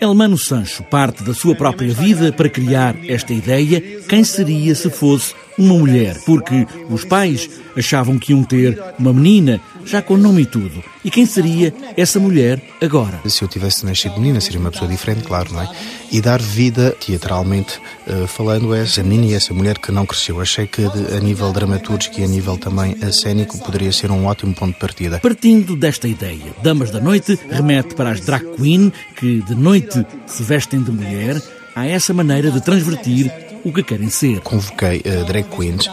Elmano Sancho parte da sua própria vida para criar esta ideia: quem seria se fosse uma mulher? Porque os pais achavam que iam ter uma menina, já com nome e tudo. E quem seria essa mulher agora? Se eu tivesse nascido menina, seria uma pessoa diferente, claro, não é? E dar vida, teatralmente uh, falando, a essa menina e essa mulher que não cresceu. Achei que a nível dramatúrgico e a nível também cênico poderia ser um ótimo ponto de partida. Partindo desta ideia, Damas da Noite remete para as drag queen que de noite se vestem de mulher. Há essa maneira de transvertir o que querem ser. Convoquei uh, drag queens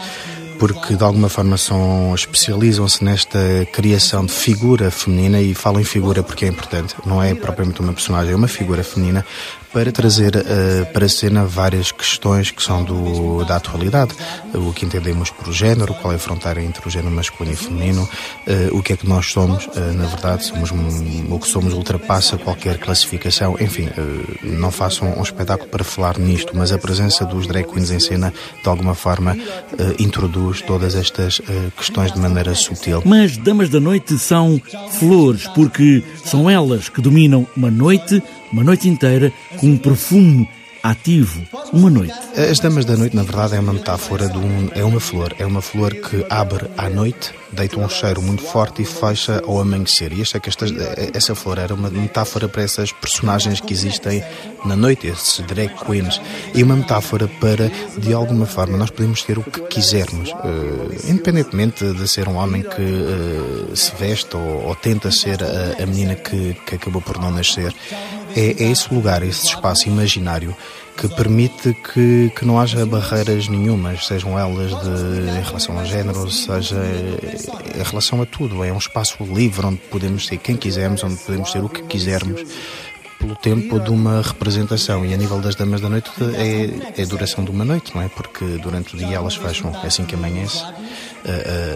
porque de alguma forma são especializam-se nesta criação de figura feminina e falo em figura porque é importante, não é propriamente uma personagem, é uma figura feminina para trazer uh, para a cena várias questões que são do, da atualidade. O que entendemos por género, qual é a fronteira entre o género masculino e feminino, uh, o que é que nós somos, na verdade, somos um, o que somos ultrapassa qualquer classificação. Enfim, não façam um, um espetáculo para falar nisto, mas a presença dos drag queens em cena, de alguma forma, introduz todas estas questões de maneira sutil. Mas Damas da Noite são flores, porque são elas que dominam uma noite uma noite inteira com um perfume ativo, uma noite. As Damas da Noite, na verdade, é uma metáfora de um. É uma flor. É uma flor que abre à noite, deita um cheiro muito forte e fecha ao amanhecer. E esta, esta, essa flor era uma metáfora para essas personagens que existem na noite, esses drag queens. E uma metáfora para, de alguma forma, nós podemos ter o que quisermos. Uh, independentemente de ser um homem que uh, se veste ou, ou tenta ser a, a menina que, que acabou por não nascer é, é esse lugar, esse espaço imaginário que permite que, que não haja barreiras nenhumas, sejam elas de, em relação ao género, seja em relação a tudo. É um espaço livre onde podemos ser quem quisermos, onde podemos ser o que quisermos pelo tempo de uma representação e a nível das damas da noite é, é a duração de uma noite, não é? Porque durante o dia elas fecham, é assim que amanhece,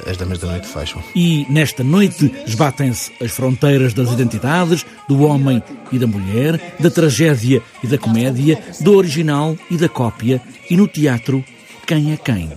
as damas da noite fecham. E nesta noite esbatem-se as fronteiras das identidades, do homem e da mulher, da tragédia e da comédia, do original e da cópia, e no teatro, quem é quem?